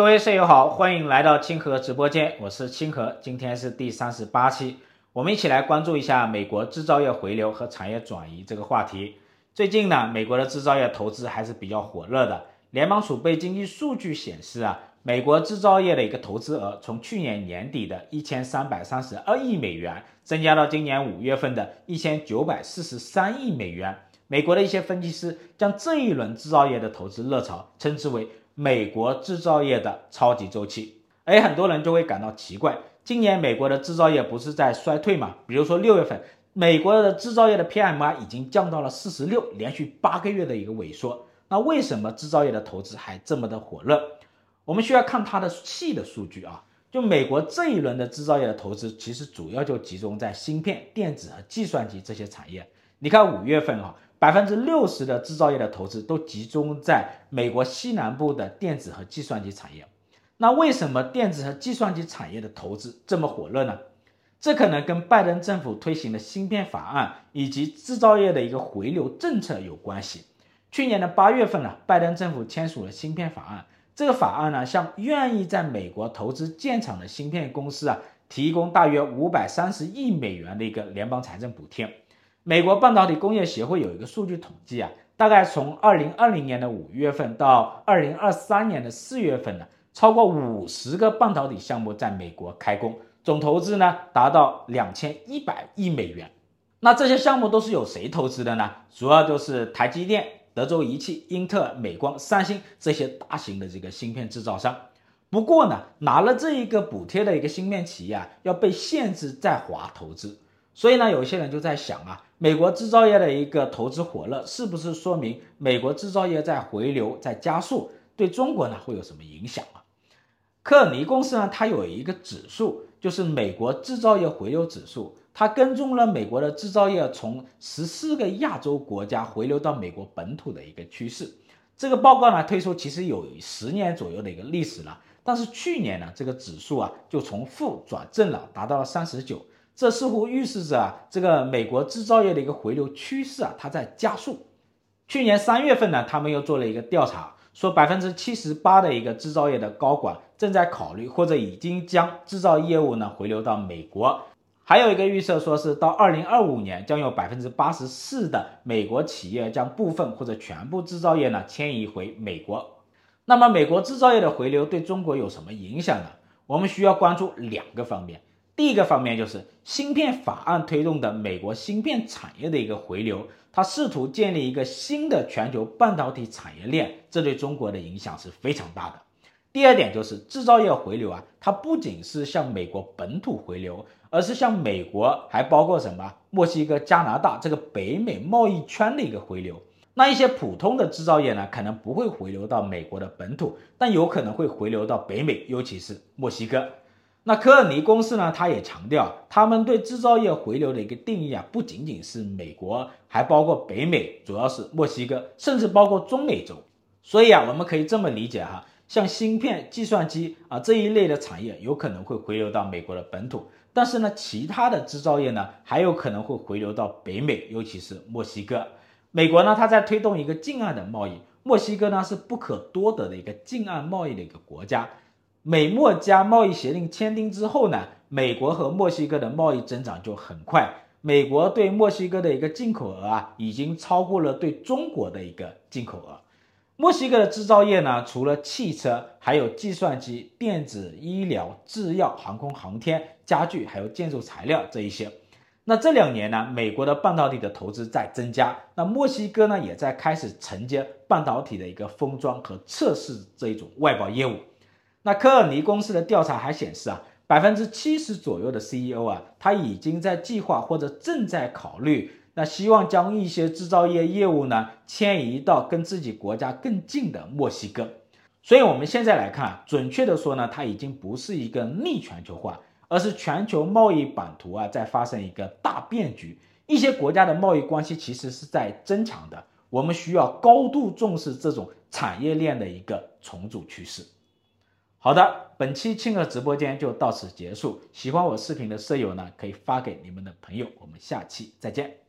各位舍友好，欢迎来到清河直播间，我是清河，今天是第三十八期，我们一起来关注一下美国制造业回流和产业转移这个话题。最近呢，美国的制造业投资还是比较火热的。联邦储备经济数据显示啊，美国制造业的一个投资额从去年年底的一千三百三十二亿美元，增加到今年五月份的一千九百四十三亿美元。美国的一些分析师将这一轮制造业的投资热潮称之为美国制造业的超级周期。而很多人就会感到奇怪，今年美国的制造业不是在衰退吗？比如说六月份，美国的制造业的 PMI 已经降到了四十六，连续八个月的一个萎缩。那为什么制造业的投资还这么的火热？我们需要看它的细的数据啊。就美国这一轮的制造业的投资，其实主要就集中在芯片、电子和计算机这些产业。你看五月份啊。百分之六十的制造业的投资都集中在美国西南部的电子和计算机产业。那为什么电子和计算机产业的投资这么火热呢？这可能跟拜登政府推行的芯片法案以及制造业的一个回流政策有关系。去年的八月份呢，拜登政府签署了芯片法案。这个法案呢，向愿意在美国投资建厂的芯片公司啊，提供大约五百三十亿美元的一个联邦财政补贴。美国半导体工业协会有一个数据统计啊，大概从二零二零年的五月份到二零二三年的四月份呢，超过五十个半导体项目在美国开工，总投资呢达到两千一百亿美元。那这些项目都是由谁投资的呢？主要就是台积电、德州仪器、英特尔、美光、三星这些大型的这个芯片制造商。不过呢，拿了这一个补贴的一个芯片企业啊，要被限制在华投资。所以呢，有些人就在想啊，美国制造业的一个投资火热，是不是说明美国制造业在回流、在加速，对中国呢会有什么影响啊？科尔尼公司呢，它有一个指数，就是美国制造业回流指数，它跟踪了美国的制造业从十四个亚洲国家回流到美国本土的一个趋势。这个报告呢推出其实有十年左右的一个历史了，但是去年呢，这个指数啊就从负转正了，达到了三十九。这似乎预示着啊，这个美国制造业的一个回流趋势啊，它在加速。去年三月份呢，他们又做了一个调查，说百分之七十八的一个制造业的高管正在考虑或者已经将制造业务呢回流到美国。还有一个预测说是到二零二五年，将有百分之八十四的美国企业将部分或者全部制造业呢迁移回美国。那么美国制造业的回流对中国有什么影响呢？我们需要关注两个方面。第一个方面就是芯片法案推动的美国芯片产业的一个回流，它试图建立一个新的全球半导体产业链，这对中国的影响是非常大的。第二点就是制造业回流啊，它不仅是向美国本土回流，而是向美国还包括什么墨西哥、加拿大这个北美贸易圈的一个回流。那一些普通的制造业呢，可能不会回流到美国的本土，但有可能会回流到北美，尤其是墨西哥。那科尔尼公司呢，他也强调，他们对制造业回流的一个定义啊，不仅仅是美国，还包括北美，主要是墨西哥，甚至包括中美洲。所以啊，我们可以这么理解哈，像芯片、计算机啊这一类的产业，有可能会回流到美国的本土，但是呢，其他的制造业呢，还有可能会回流到北美，尤其是墨西哥。美国呢，它在推动一个近岸的贸易，墨西哥呢是不可多得的一个近岸贸易的一个国家。美墨加贸易协定签订之后呢，美国和墨西哥的贸易增长就很快。美国对墨西哥的一个进口额啊，已经超过了对中国的一个进口额。墨西哥的制造业呢，除了汽车，还有计算机、电子、医疗、制药、航空航天、家具，还有建筑材料这一些。那这两年呢，美国的半导体的投资在增加，那墨西哥呢，也在开始承接半导体的一个封装和测试这一种外包业务。那科尔尼公司的调查还显示啊，百分之七十左右的 CEO 啊，他已经在计划或者正在考虑，那希望将一些制造业业务呢迁移到跟自己国家更近的墨西哥。所以我们现在来看，准确的说呢，它已经不是一个逆全球化，而是全球贸易版图啊在发生一个大变局，一些国家的贸易关系其实是在增强的。我们需要高度重视这种产业链的一个重组趋势。好的，本期清河直播间就到此结束。喜欢我视频的舍友呢，可以发给你们的朋友。我们下期再见。